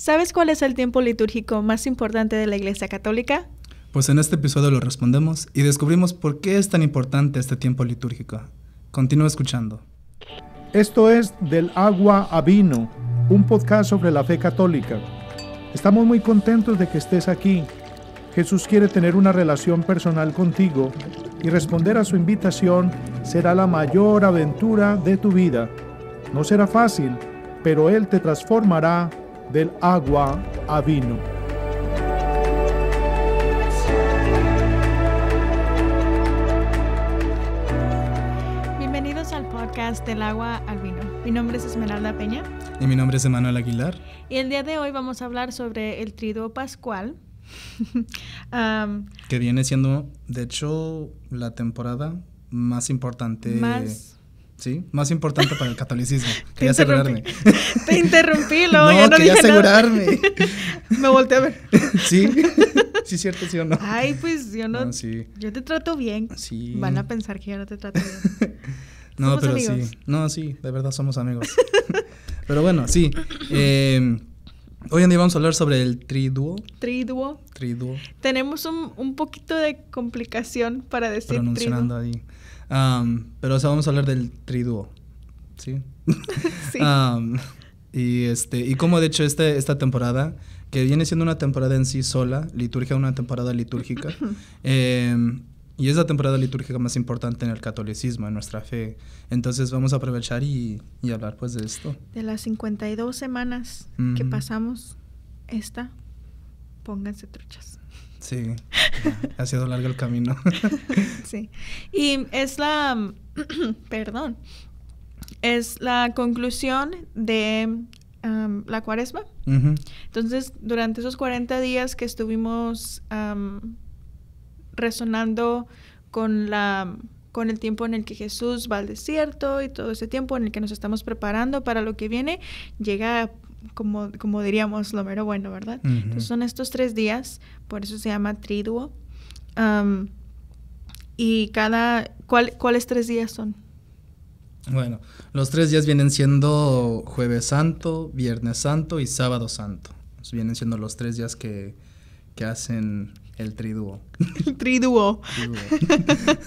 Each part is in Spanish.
¿Sabes cuál es el tiempo litúrgico más importante de la Iglesia Católica? Pues en este episodio lo respondemos y descubrimos por qué es tan importante este tiempo litúrgico. Continúa escuchando. Esto es Del agua a vino, un podcast sobre la fe católica. Estamos muy contentos de que estés aquí. Jesús quiere tener una relación personal contigo y responder a su invitación será la mayor aventura de tu vida. No será fácil, pero Él te transformará del agua a vino. Bienvenidos al podcast del agua al vino. Mi nombre es Esmeralda Peña. Y mi nombre es Emanuel Aguilar. Y el día de hoy vamos a hablar sobre el triduo pascual. que viene siendo, de hecho, la temporada más importante. Más Sí, más importante para el catolicismo. Quería asegurarme. Te interrumpí, luego no, ya no quería dije asegurarme. Me volteé a ver. Sí, sí, cierto, sí o no. Ay, pues yo no. No, sí. Yo te trato bien. Sí. Van a pensar que yo no te trato bien. No, Somos pero amigos. sí. No, sí, de verdad somos amigos. pero bueno, sí. Eh, hoy en día vamos a hablar sobre el triduo. Triduo. Triduo. Tenemos un, un poquito de complicación para decir pronunciando triduo. ahí. Um, pero o sea, vamos a hablar del triduo. ¿Sí? Sí. Um, y este y como de hecho este, esta temporada que viene siendo una temporada en sí sola liturgia una temporada litúrgica eh, y es la temporada litúrgica más importante en el catolicismo en nuestra fe entonces vamos a aprovechar y, y hablar pues de esto De las 52 semanas que Ujú. pasamos, esta, pónganse truchas. Sí ha sido largo el camino Sí. Y es la, perdón, es la conclusión de la cuaresma. Entonces, durante esos 40 días que estuvimos resonando con la con el tiempo en el que Jesús va al desierto y todo ese tiempo en el que nos estamos preparando para lo que viene, llega como, como diríamos lo mero bueno, ¿verdad? Entonces son estos tres días, por eso se llama triduo. Y cada, ¿cuál- ¿cuáles tres días son? Bueno, los tres días vienen siendo Jueves Santo, Viernes Santo y Sábado Santo. Vienen siendo los tres días que, que hacen el triduo. triduo. Triduo.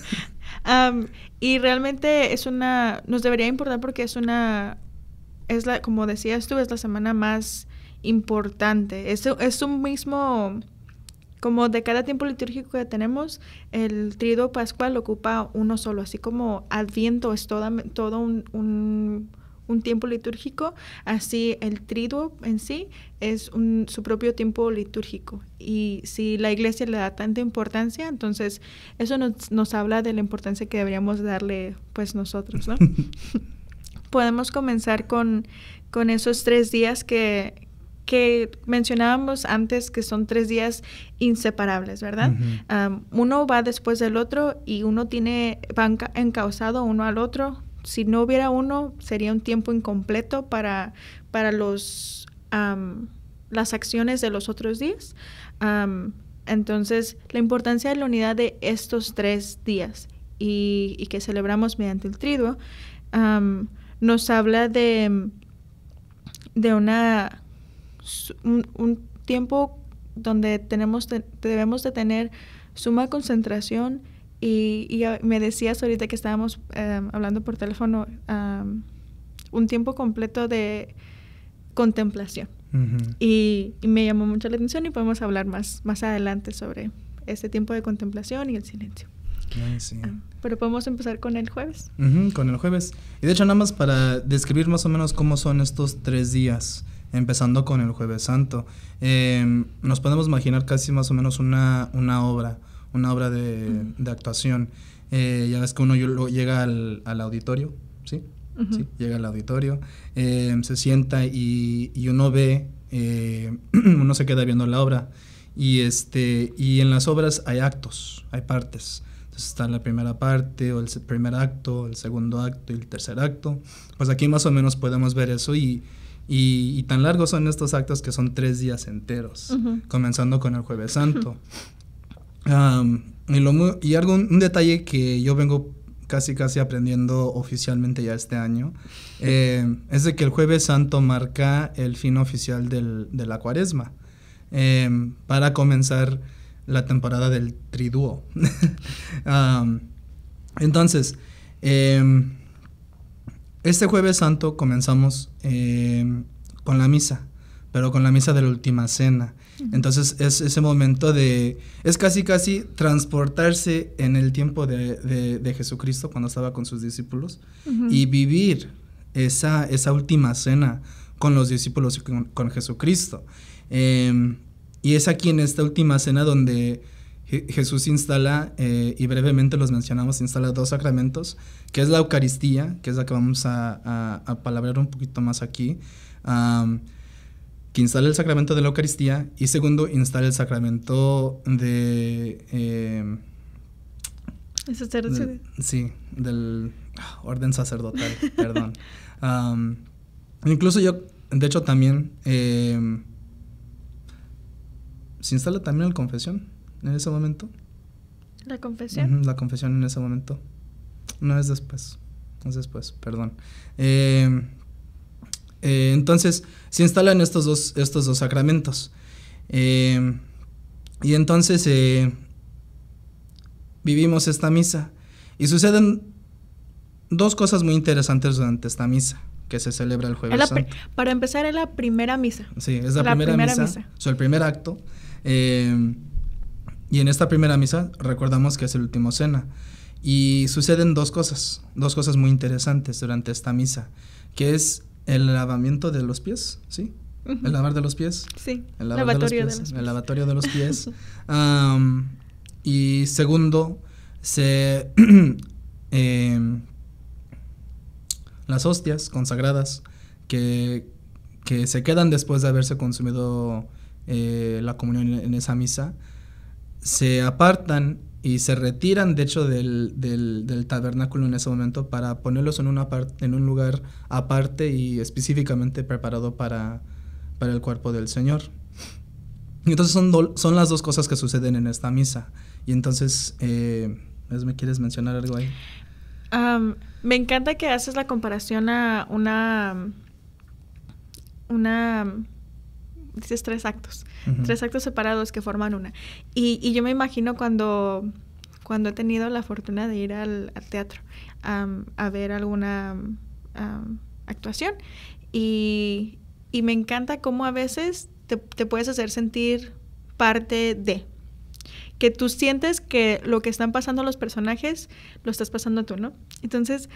Y realmente es una, nos debería importar porque es una, es la, como decías tú, es la semana más importante. Es, es un mismo, como de cada tiempo litúrgico que tenemos, el triduo pascual ocupa uno solo, así como Adviento es toda, todo un, un, tiempo litúrgico, así el triduo en sí es un, su propio tiempo litúrgico. Y si la iglesia le da tanta importancia, entonces eso nos, nos habla de la importancia que deberíamos darle pues nosotros, ¿no? Podemos comenzar con, con esos tres días que, que mencionábamos antes, que son tres días inseparables, ¿verdad? Uno va después del otro y uno tiene, va enca- encauzado uno al otro. Si no hubiera uno, sería un tiempo incompleto para, para los, am, las acciones de los otros días. Entonces, la importancia de la unidad de estos tres días y, y que celebramos mediante el triduo nos habla de, de una un, un tiempo donde tenemos de- debemos de tener suma concentración y, y me decías ahorita que estábamos em, hablando por teléfono am, un tiempo completo de contemplación. Y, y me llamó mucho la atención y podemos hablar más más adelante sobre ese tiempo de contemplación y el silencio. Pero podemos empezar con el jueves. Con el jueves. Y de hecho, nada más para describir más o menos cómo son estos tres días, empezando con el jueves santo. Eh, nos podemos imaginar casi más o menos una, una obra, una obra de, de actuación. Eh, ya ves que uno llega al, al auditorio, ¿sí? Sí, llega al auditorio, eh, se sienta y, y uno ve, eh, uno se queda viendo la obra. Y, este, y en las obras hay actos, hay partes. Entonces está la primera parte, o el primer acto, el segundo acto y el tercer acto. Pues aquí más o menos podemos ver eso y, y, y tan largos son estos actos que son tres días enteros, Ujú. comenzando con el jueves santo. Am, y, lo y algo, un detalle que yo vengo casi casi aprendiendo oficialmente ya este año, eh, es de que el jueves santo marca el fin oficial del, de la cuaresma, eh, para comenzar la temporada del triduo. entonces, este jueves santo comenzamos con la misa, pero con la misa de la última cena. Entonces es ese momento de, es casi casi transportarse en el tiempo de, Jesucristo cuando estaba con sus discípulos y vivir esa, esa última cena con los discípulos y con, Jesucristo. Em, y es aquí en esta última cena donde Jesús instala, eh, y brevemente los mencionamos, instala dos sacramentos, que es la Eucaristía, que es la que vamos a, a, palabrar un poquito más aquí que instale el sacramento de la Eucaristía y segundo, instale el sacramento de... Eh, sacerdocio? sí, del orden sacerdotal, perdón. incluso yo, de hecho también, eh, se instala también la confesión en ese momento. ¿La confesión? la confesión en ese momento. No es después, es después, perdón. Eh, eh, entonces, se instalan estos dos, estos dos sacramentos. Eh, y entonces vivimos esta misa. Y suceden dos cosas muy interesantes durante esta misa que se celebra el jueves santo. Para empezar, es la primera misa. Sí, es la, primera, misa, O el primer acto. Y en esta primera misa recordamos que es el último cena. Y suceden dos cosas, dos cosas muy interesantes durante esta misa, que es el lavamiento de los pies, ¿sí? El lavar de los pies. Sí. El lavatorio de los pies. El lavatorio de los pies. y segundo, se em, las hostias consagradas que, que, se quedan después de haberse consumido eh, la comunión en esa misa, se apartan y se retiran, de hecho, del, del, tabernáculo en ese momento para ponerlos en, una en un lugar aparte y específicamente preparado para, para el cuerpo del Señor. entonces son, son las dos cosas que suceden en esta misa. Y entonces, eh, ¿me quieres mencionar algo ahí? me encanta que haces la comparación a una... una dices tres actos, tres actos separados que forman una. Y, yo me imagino cuando, cuando he tenido la fortuna de ir al, teatro a ver alguna actuación y, me encanta cómo a veces te, te puedes hacer sentir parte de, que tú sientes que lo que están pasando los personajes lo estás pasando tú, ¿no? Entonces,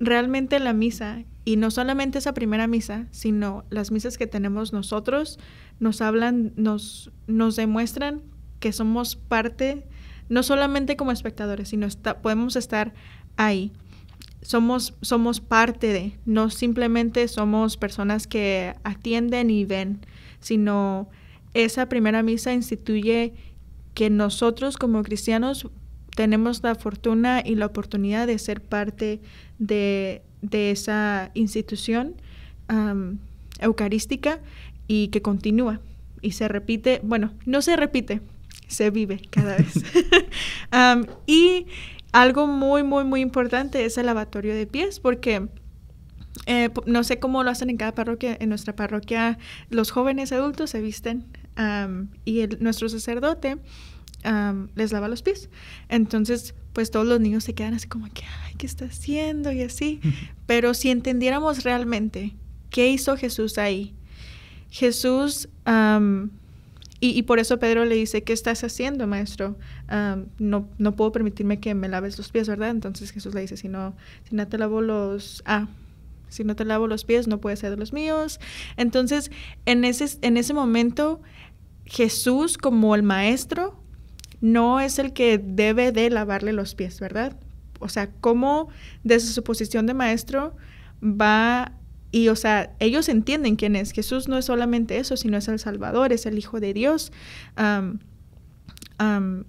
realmente la misa, y no solamente esa primera misa, sino las misas que tenemos nosotros, nos hablan, nos, nos demuestran que somos parte, no solamente como espectadores, sino podemos estar ahí. Somos, somos parte de, no simplemente somos personas que atienden y ven, sino esa primera misa instituye que nosotros como cristianos tenemos la fortuna y la oportunidad de ser parte de, esa institución eucarística y que continúa y se repite, bueno, no se repite, se vive cada vez. y algo muy, muy, muy importante es el lavatorio de pies, porque eh, no sé cómo lo hacen en cada parroquia. En nuestra parroquia, los jóvenes adultos se visten y el, nuestro sacerdote les lava los pies. Entonces, pues todos los niños se quedan así como que, ay, ¿qué está haciendo? Y así. Pero si entendiéramos realmente qué hizo Jesús ahí, Jesús, y, por eso Pedro le dice, ¿qué estás haciendo, maestro? no, no puedo permitirme que me laves los pies, ¿verdad? Entonces Jesús le dice, si no, si no te lavo los... Ah, si no te lavo los pies, no puedes ser de los míos. Entonces, en ese, en ese momento, Jesús como el maestro no es el que debe de lavarle los pies, ¿verdad? O sea, cómo desde su posición de maestro va y, o sea, ellos entienden quién es. Jesús no es solamente eso, sino es el Salvador, es el Hijo de Dios.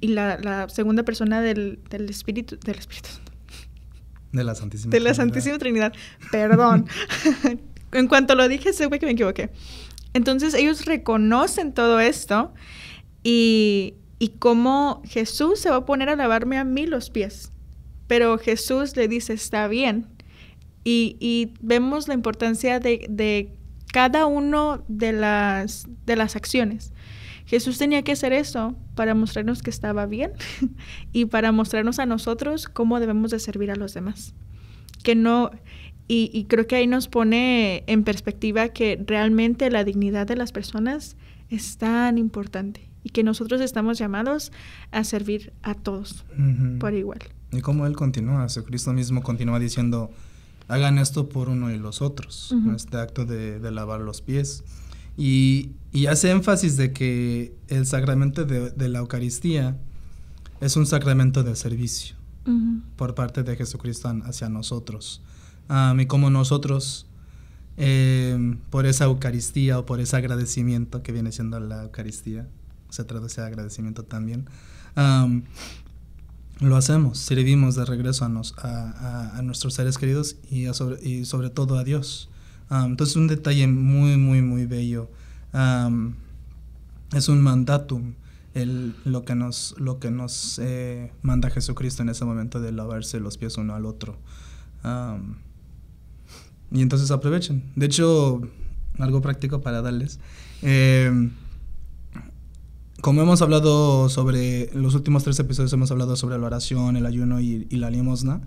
y la, segunda persona del, Espíritu, del Espíritu De la Santísima De la Santísima Trinidad. Perdón. en cuanto lo dije, sé que me equivoqué. Entonces ellos reconocen todo esto y, y cómo Jesús se va a poner a lavarme a mí los pies. pero Jesús le dice, está bien. Y, y vemos la importancia de, de cada uno de las, de las acciones. Jesús tenía que hacer eso para mostrarnos que estaba bien y para mostrarnos a nosotros cómo debemos de servir a los demás. Que no, y, y, creo que ahí nos pone en perspectiva que realmente la dignidad de las personas es tan importante y que nosotros estamos llamados a servir a todos uh -huh. por igual. Y como Él continúa, Cristo mismo continúa diciendo, hagan esto por uno y los otros, uh -huh. este acto de, de lavar los pies. Y, y, hace énfasis de que el sacramento de, de la Eucaristía es un sacramento de servicio uh -huh. por parte de Jesucristo hacia nosotros. Um, y como nosotros, eh, por esa Eucaristía o por ese agradecimiento que viene siendo la Eucaristía, se traduce a agradecimiento también, um, lo hacemos, servimos de regreso a, nos, a, a, a nuestros seres queridos y, sobre, y sobre todo a Dios. Um, entonces un detalle muy, muy, muy bello. Um, es un mandatum, el, lo que nos, lo que nos eh, manda Jesucristo en ese momento de lavarse los pies uno al otro. Um, y entonces aprovechen. De hecho, algo práctico para darles. Eh, como hemos hablado sobre, los últimos tres episodios hemos hablado sobre la oración, el ayuno y, y la limosna.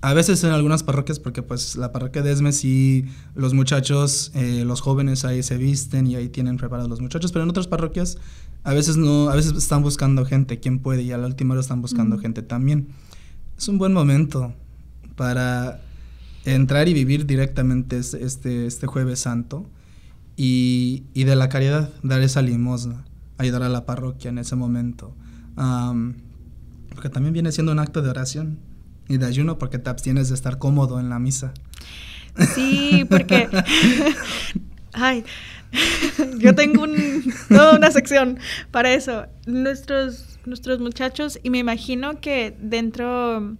A veces en algunas parroquias, porque pues la parroquia de Esme sí, los muchachos, eh, los jóvenes ahí se visten y ahí tienen preparados los muchachos, pero en otras parroquias a veces no, a veces están buscando gente, quien puede, y a la última hora están buscando mm. gente también. Es un buen momento para entrar y vivir directamente este, este jueves santo y, y de la caridad, dar esa limosna ayudar a la parroquia en ese momento. Um, porque también viene siendo un acto de oración y de ayuno porque te abstienes de estar cómodo en la misa. Sí, porque... Ay, yo tengo un, toda una sección para eso. Nuestros, nuestros muchachos, y me imagino que dentro,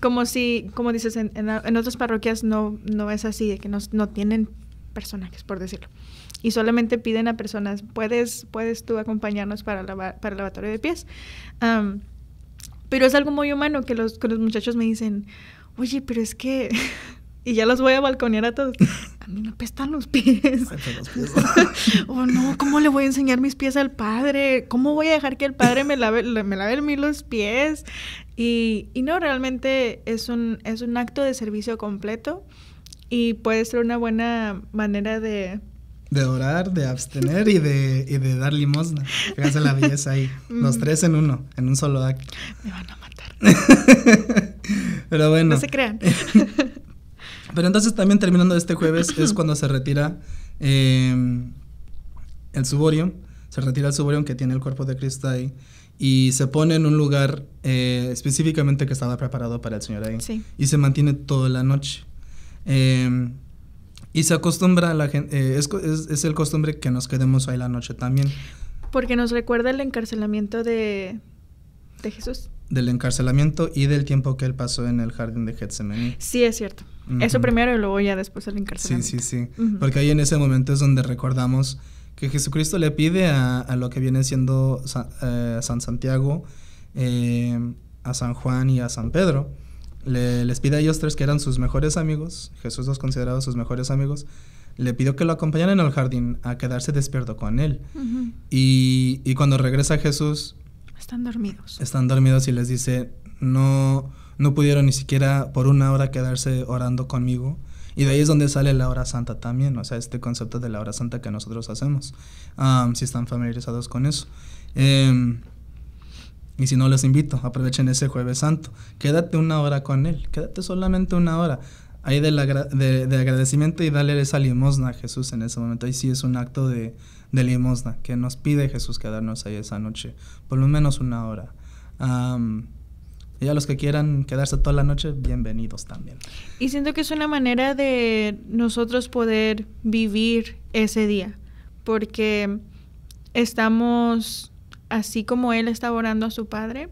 como si, como dices, en, en, en otras parroquias no, no es así, de que no, no tienen personajes, por decirlo y solamente piden a personas, ¿puedes, puedes tú acompañarnos para, lava, para el lavatorio de pies? Um, pero es algo muy humano que los, que los muchachos me dicen, oye, pero es que... y ya los voy a balconear a todos. A mí me apestan los pies. los pies. oh, no, ¿cómo le voy a enseñar mis pies al padre? ¿Cómo voy a dejar que el padre me lave, me lave a mí los pies? Y, y no, realmente es un, es un acto de servicio completo y puede ser una buena manera de, de orar, de abstener y de, y de dar limosna. Fíjense la belleza ahí. Los tres en uno, en un solo acto. Me van a matar. Pero bueno. No se crean. Pero entonces también terminando este jueves es cuando se retira eh, el suborio. Se retira el suborio que tiene el cuerpo de Cristo ahí. Y se pone en un lugar eh, específicamente que estaba preparado para el Señor ahí. Sí. Y se mantiene toda la noche. Eh, y se acostumbra a la gente, eh, es, es, es, el costumbre que nos quedemos ahí la noche también. Porque nos recuerda el encarcelamiento de, de Jesús. Del encarcelamiento y del tiempo que él pasó en el jardín de Getsemaní. Sí, es cierto. Uh -huh. Eso primero y luego ya después el encarcelamiento. Sí, sí, sí. Uh -huh. Porque ahí en ese momento es donde recordamos que Jesucristo le pide a, a lo que viene siendo San, eh, San Santiago, eh, a San Juan y a San Pedro, le, les pide a ellos tres que eran sus mejores amigos, Jesús los consideraba sus mejores amigos, le pidió que lo acompañaran al jardín a quedarse despierto con él. Uh -huh. y, y, cuando regresa Jesús... Están dormidos. Están dormidos y les dice, no, no pudieron ni siquiera por una hora quedarse orando conmigo. Y de ahí es donde sale la hora santa también, o sea, este concepto de la hora santa que nosotros hacemos, um, si están familiarizados con eso. Eh, y si no, les invito, aprovechen ese jueves santo. Quédate una hora con Él, quédate solamente una hora. Ahí de, la, de, de, agradecimiento y darle esa limosna a Jesús en ese momento. Ahí sí es un acto de, de limosna que nos pide Jesús quedarnos ahí esa noche, por lo menos una hora. Y a los que quieran quedarse toda la noche, bienvenidos también. Y siento que es una manera de nosotros poder vivir ese día, porque estamos así como él estaba orando a su padre,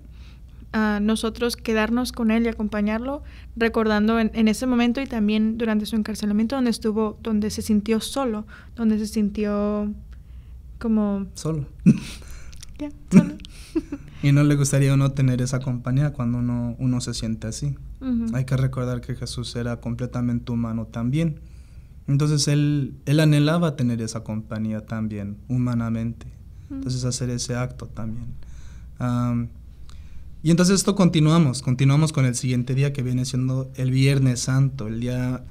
a nosotros quedarnos con él y acompañarlo, recordando en, en, ese momento y también durante su encarcelamiento donde estuvo, donde se sintió solo, donde se sintió como... Solo. Yeah, solo. y no le gustaría uno tener esa compañía cuando uno, uno se siente así. Hay que recordar que Jesús era completamente humano también. Entonces él, él anhelaba tener esa compañía también, humanamente. Entonces hacer ese acto también. y entonces esto continuamos, continuamos con el siguiente día que viene siendo el Viernes Santo, el día,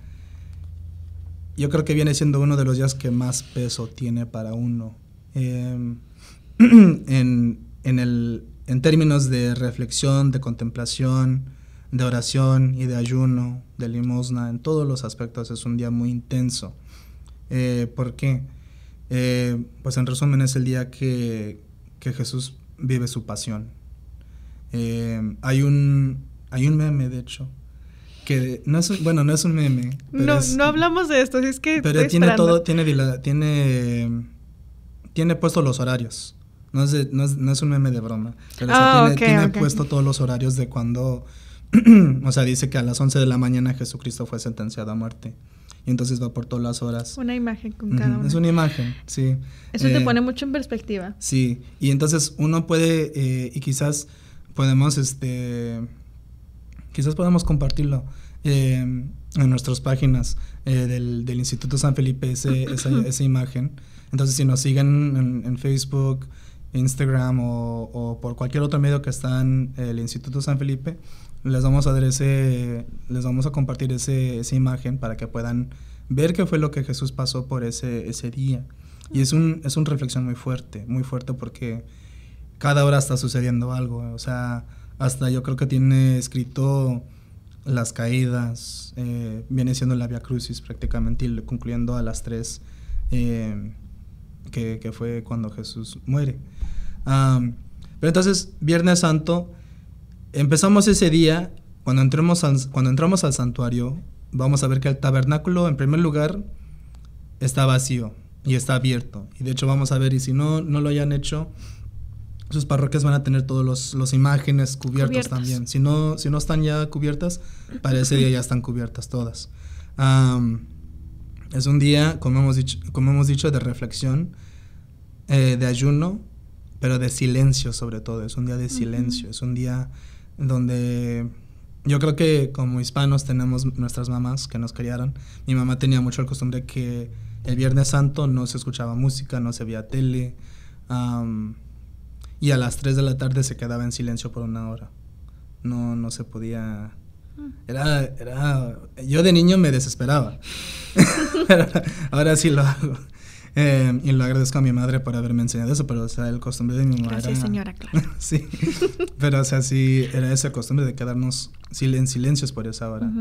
yo creo que viene siendo uno de los días que más peso tiene para uno. Em, en, en, el, en términos de reflexión, de contemplación, de oración y de ayuno, de limosna, en todos los aspectos es un día muy intenso. Eh, ¿Por qué? Eh, pues en resumen es el día que, Jesús vive su pasión. Eh, hay, un, hay un meme, de hecho, que no es bueno, no es un meme. no, no hablamos de esto, es que... Pero tiene todo, tiene, tiene, tiene puesto los horarios. No es, no, es, un meme de broma. Pero ah, tiene, puesto todos los horarios de cuando o sea, dice que a las 11 de la mañana Jesucristo fue sentenciado a muerte. Y entonces va por todas las horas. Una imagen con cada uno. Es una imagen, sí. Eso te eh, pone mucho en perspectiva. Sí, y entonces uno puede, eh, y quizás podemos, este, quizás podemos compartirlo eh, en nuestras páginas del, Instituto San Felipe, ese, esa, imagen. Entonces, si nos siguen en, Facebook, Instagram o, o, por cualquier otro medio que está en el Instituto San Felipe, les vamos a dar ese, les vamos a compartir ese, esa imagen para que puedan ver qué fue lo que Jesús pasó por ese, ese día. Y es un, es una reflexión muy fuerte, muy fuerte porque cada hora está sucediendo algo. O sea, hasta yo creo que tiene escrito las caídas, eh, viene siendo la Via Crucis prácticamente, y concluyendo a las tres, eh, que, que, fue cuando Jesús muere. pero entonces, Viernes Santo empezamos ese día, cuando, entremos cuando entramos al santuario, vamos a ver que el tabernáculo, en primer lugar, está vacío y está abierto. Y de hecho vamos a ver, y si no, no lo hayan hecho, sus parroquias van a tener todas los, los imágenes cubiertas también. Si no, si no están ya cubiertas, para ese día ya están cubiertas todas. es un día, como hemos dicho, como hemos dicho de reflexión, eh, de ayuno, pero de silencio sobre todo. Es un día de silencio, es un día donde yo creo que como hispanos tenemos nuestras mamás que nos criaron. Mi mamá tenía mucho el costumbre que el Viernes Santo no se escuchaba música, no se veía tele. y a las 3 de la tarde se quedaba en silencio por una hora. No, no se podía... Era, era... Yo de niño me desesperaba. ahora sí lo hago. Eh, y lo agradezco a mi madre por haberme enseñado eso, pero o sea, el costumbre de mi mamá Gracias, señora, claro. sí, pero o sea, sí, era esa costumbre de quedarnos en silencios por esa hora.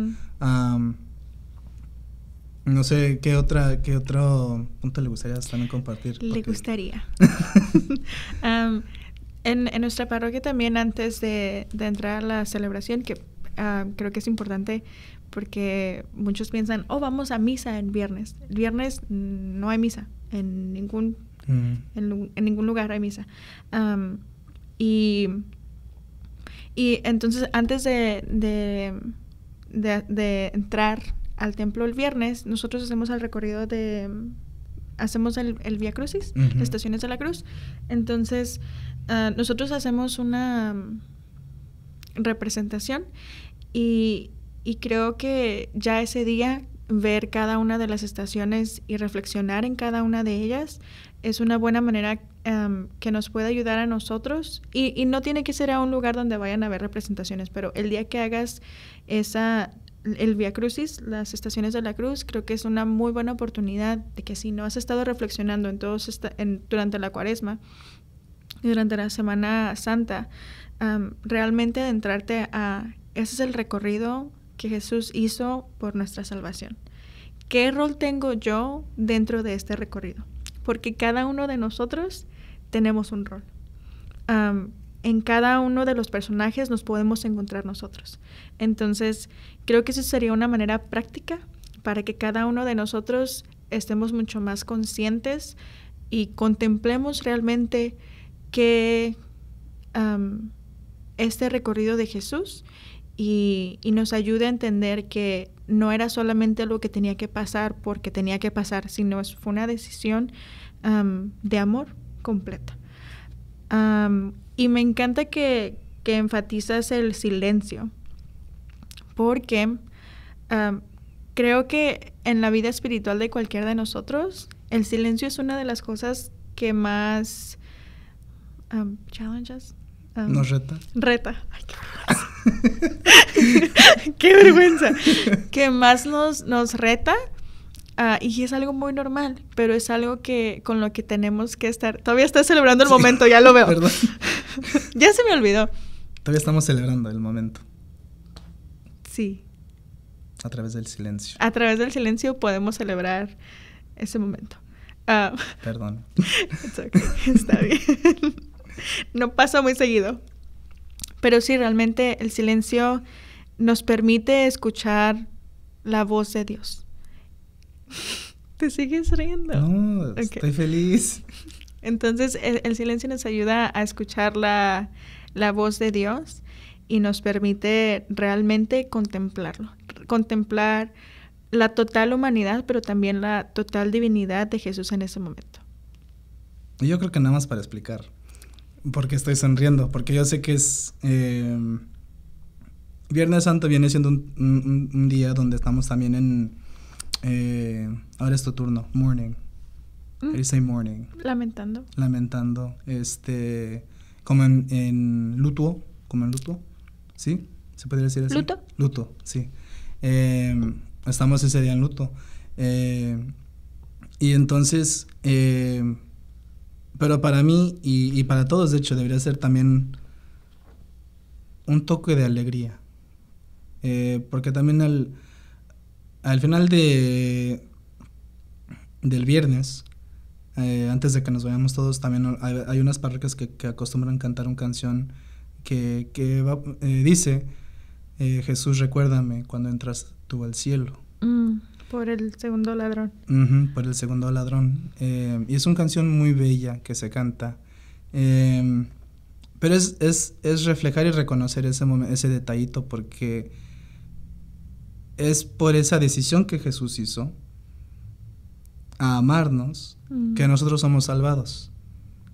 no sé, ¿qué, otra, ¿qué otro punto le gustaría también compartir? Le gustaría. en, en, nuestra parroquia también, antes de, de entrar a la celebración, que creo que es importante porque muchos piensan, oh, vamos a misa el viernes. El viernes no hay misa en ningún, en, ningún lugar hay misa. y, y entonces antes de, de, entrar al templo el viernes, nosotros hacemos el recorrido de... Hacemos el, el Via Crucis, las estaciones de la cruz. Entonces, ah, nosotros hacemos una representación y, y creo que ya ese día ver cada una de las estaciones y reflexionar en cada una de ellas es una buena manera em, que nos puede ayudar a nosotros. Y, no tiene que ser a un lugar donde vayan a haber representaciones, pero el día que hagas esa el Via Crucis, las estaciones de la cruz, creo que es una muy buena oportunidad de que si no has estado reflexionando en todos en, durante la cuaresma y durante la Semana Santa, um, realmente adentrarte a ese es el recorrido que Jesús hizo por nuestra salvación. ¿Qué rol tengo yo dentro de este recorrido? Porque cada uno de nosotros tenemos un rol. en cada uno de los personajes nos podemos encontrar nosotros. Entonces, creo que eso sería una manera práctica para que cada uno de nosotros estemos mucho más conscientes y contemplemos realmente que este recorrido de Jesús y, nos ayude a entender que no era solamente lo que tenía que pasar porque tenía que pasar, sino fue una decisión de amor completa. Y me encanta que, que enfatizas el silencio, porque creo que en la vida espiritual de cualquiera de nosotros, el silencio es una de las cosas que más um, challenges. ¿Nos reta? reta. Ay, qué. qué vergüenza. que más nos, nos reta. ah, y es algo muy normal, pero es algo que con lo que tenemos que estar. Todavía estás celebrando el Sí. momento, ya lo veo. Perdón. ya se me olvidó. Todavía estamos celebrando el momento Sí. a través del silencio. A través del silencio podemos celebrar ese momento. Ah, Perdón. It's okay, Está bien. No pasa muy seguido. Pero sí, realmente el silencio nos permite escuchar la voz de Dios. Te sigues riendo. No, estoy feliz. Entonces, el, el silencio nos ayuda a escuchar la, la voz de Dios y nos permite realmente contemplarlo. Contemplar la total humanidad, pero también la total divinidad de Jesús en ese momento. Yo creo que nada más para explicar por qué estoy sonriendo, porque yo sé que es... eh, Viernes Santo viene siendo un, un- un día donde estamos también en... eh, ahora es tu turno, morning. Mm. Say morning? Lamentando. Lamentando, este... Como en, en luto, como en luto, ¿sí? ¿Se podría decir así? ¿Luto? Luto, sí. Eh, estamos ese día en luto. Eh, y entonces, eh, pero para mí y, para todos, de hecho, debería ser también un toque de alegría. Eh, porque también al, al final de, del viernes, eh, antes de que nos vayamos todos, también hay, unas parroquias que, que acostumbran cantar una canción que, que va- eh, dice, eh, Jesús, recuérdame cuando entras tú al cielo. Por el segundo ladrón. Por el segundo ladrón. Eh, y es una canción muy bella que se canta. Eh, pero es, es, es reflejar y reconocer ese, momen- ese detallito porque es por esa decisión que Jesús hizo a amarnos que nosotros somos salvados.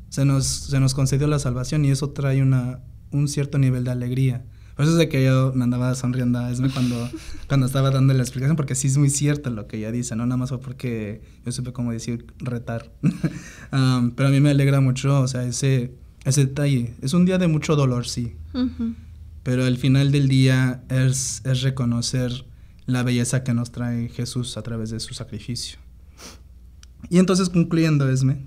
Se nos, se nos concedió la salvación y eso trae una, un cierto nivel de alegría. Por eso es de que yo me andaba sonriendo a Esme cuando, cuando estaba dando la explicación, porque sí es muy cierto lo que ella dice, no nada más fue porque yo supe cómo decir retar. Um, pero a mí me alegra mucho, o sea, ese, ese detalle. Es un día de mucho dolor, sí, Ujú. pero al final del día es, es reconocer la belleza que nos trae Jesús a través de su sacrificio. Y entonces concluyendo, Esme,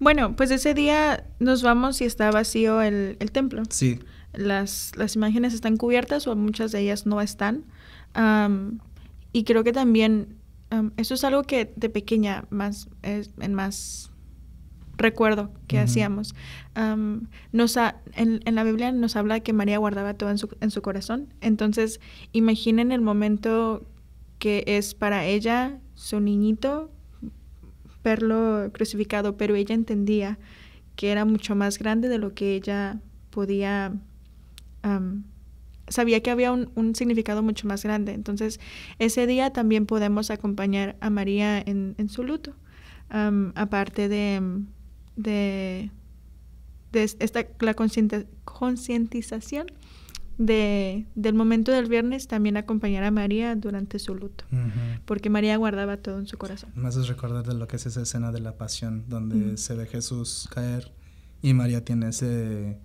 Bueno, pues ese día nos vamos y está vacío el, el templo. sí, Las, las imágenes están cubiertas o muchas de ellas no están. Y creo que también am, eso es algo que de pequeña más es, en más recuerdo que hacíamos. Nos ha- en, en la Biblia nos habla que María guardaba todo en su, en su corazón. Entonces, imaginen el momento que es para ella, su niñito, verlo crucificado, pero ella entendía que era mucho más grande de lo que ella podía, am, sabía que había un, un significado mucho más grande. Entonces, ese día también podemos acompañar a María en, en su luto, am, aparte de, de, de esta, la concientización de, del momento del viernes, también acompañar a María durante su luto, Ujú. porque María guardaba todo en su corazón. Me haces recordar de lo que es esa escena de la pasión, donde Ujú. se ve Jesús caer y María tiene ese,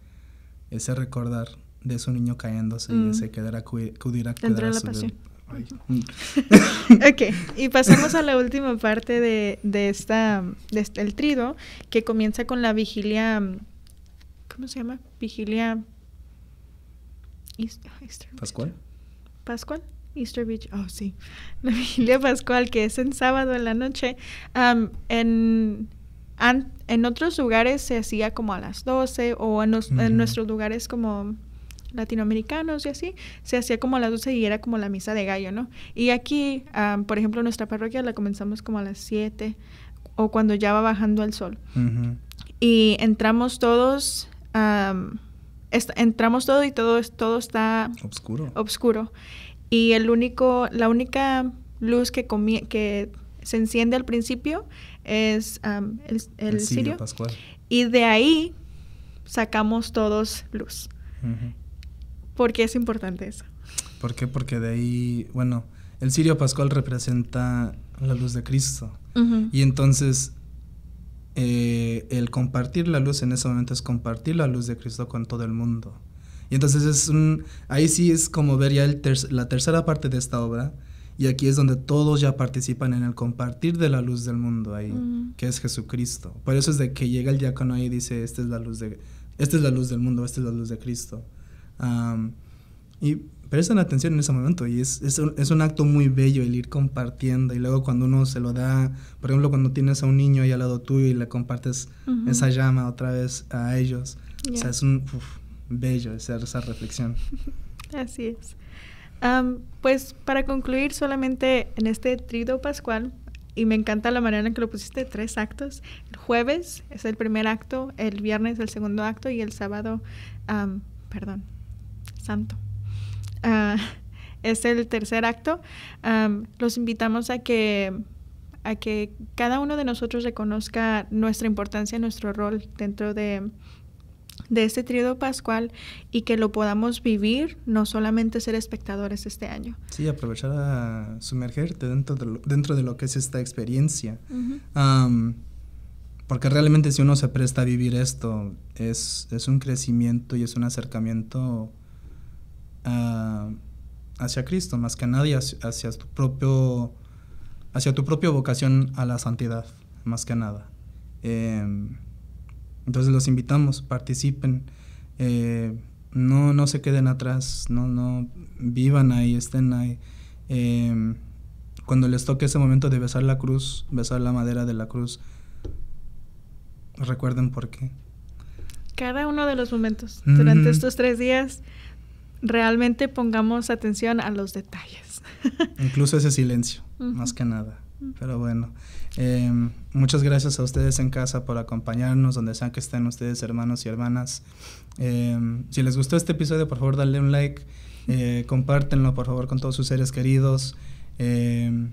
ese recordar de su niño cayéndose y Mm. ese querer acudir, acudir a cuidar a su pasión. ok, y pasamos a la última parte de, de esta, de este- el trido, que comienza con la vigilia, ¿cómo se llama? Vigilia Eas- Easter- ¿Pascual? Pascual. Easter Vigil. Oh, sí. La vigilia pascual, que es en sábado en la noche. Am, en, an- en otros lugares se hacía como a las 12 o en, los- en Ujú. nuestros lugares como latinoamericanos y así, se hacía como a las 12 y era como la misa de gallo, ¿no? Y aquí, por ejemplo, nuestra parroquia la comenzamos como a las 7 o cuando ya va bajando el sol y entramos todos, est- entramos todo y todo, es- todo está Obscuro. oscuro. Y el único, la única luz que, que se enciende al principio es am, el, el. Pascual. Y de ahí sacamos todos luz. ¿Por qué es importante eso? ¿Por qué? Porque de ahí, bueno, el cirio pascual representa la luz de Cristo. Y entonces eh, el compartir la luz en ese momento es compartir la luz de Cristo con todo el mundo. Y entonces es un, ahí sí es como ver ya el la tercera parte de esta obra, y aquí es donde todos ya participan en el compartir de la luz del mundo ahí, que es Jesucristo. Por eso es de que llega el diácono ahí y dice, esta es la luz, de, esta es la luz del mundo, esta es la luz de Cristo. Y prestan atención en ese momento y es, es, un, es, un, acto muy bello el ir compartiendo y luego cuando uno se lo da, por ejemplo cuando tienes a un niño ahí al lado tuyo y le compartes esa llama otra vez a ellos, o sea, es un bello esa, esa reflexión. Así es. pues para concluir solamente en este trido pascual, y me encanta la manera en que lo pusiste, tres actos. El jueves es el primer acto, el viernes el segundo acto y el sábado, perdón, santo. Ah, es el tercer acto. los invitamos a que, a que cada uno de nosotros reconozca nuestra importancia, nuestro rol dentro de, de este tríodo pascual y que lo podamos vivir, no solamente ser espectadores este año. Sí, aprovechar a sumergirte dentro de lo, dentro de lo que es esta experiencia. porque realmente si uno se presta a vivir esto, es, es un crecimiento y es un acercamiento hacia Cristo, más que nadie hacia, tu propio hacia tu propia vocación a la santidad, más que nada. Em, entonces los invitamos, participen, eh, no, no se queden atrás, no, no vivan ahí, estén ahí. Em, cuando les toque ese momento de besar la cruz, besar la madera de la cruz, recuerden por qué. Cada uno de los momentos durante estos tres días realmente pongamos atención a los detalles. Incluso ese silencio, más que nada. Pero bueno, em, muchas gracias a ustedes en casa por acompañarnos, donde sea que estén ustedes, hermanos y hermanas. Em, si les gustó este episodio, por favor, dale un like, eh, compártenlo, por favor, con todos sus seres queridos. Em,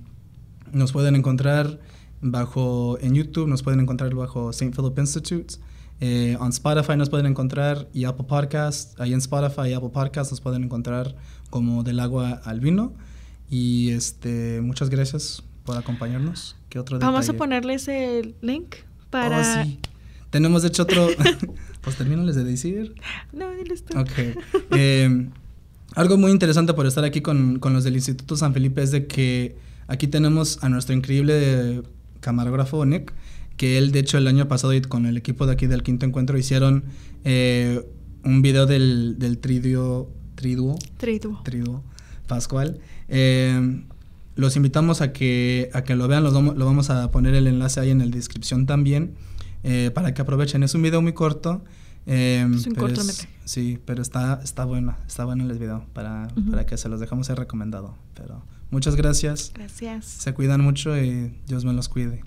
nos pueden encontrar bajo, en YouTube, nos pueden encontrar bajo St. Philip Institute. Eh, en Spotify nos pueden encontrar y Apple Podcast. Ahí en Spotify y Apple Podcast nos pueden encontrar como del agua al vino. Y este, muchas gracias por acompañarnos. ¿Qué otro Vamos a ponerles el link para. Oh, sí. Tenemos de hecho otro. pues termínales de decir. No, diles tú. Ok. Eh, algo muy interesante por estar aquí con, con los del Instituto San Felipe es de que aquí tenemos a nuestro increíble camarógrafo Nick que él de hecho el año pasado con el equipo de aquí del quinto encuentro hicieron eh, un video del, del triduo, triduo, triduo, triduo pascual. Eh, los invitamos a que, a que lo vean, los lo vamos a poner el enlace ahí en la descripción también, eh, para que aprovechen. Es un video muy corto. es un Sí, pero está, está bueno, está bueno el video, para, para que se los dejamos ahí recomendado. Pero muchas gracias. Gracias. Se cuidan mucho y Dios me los cuide.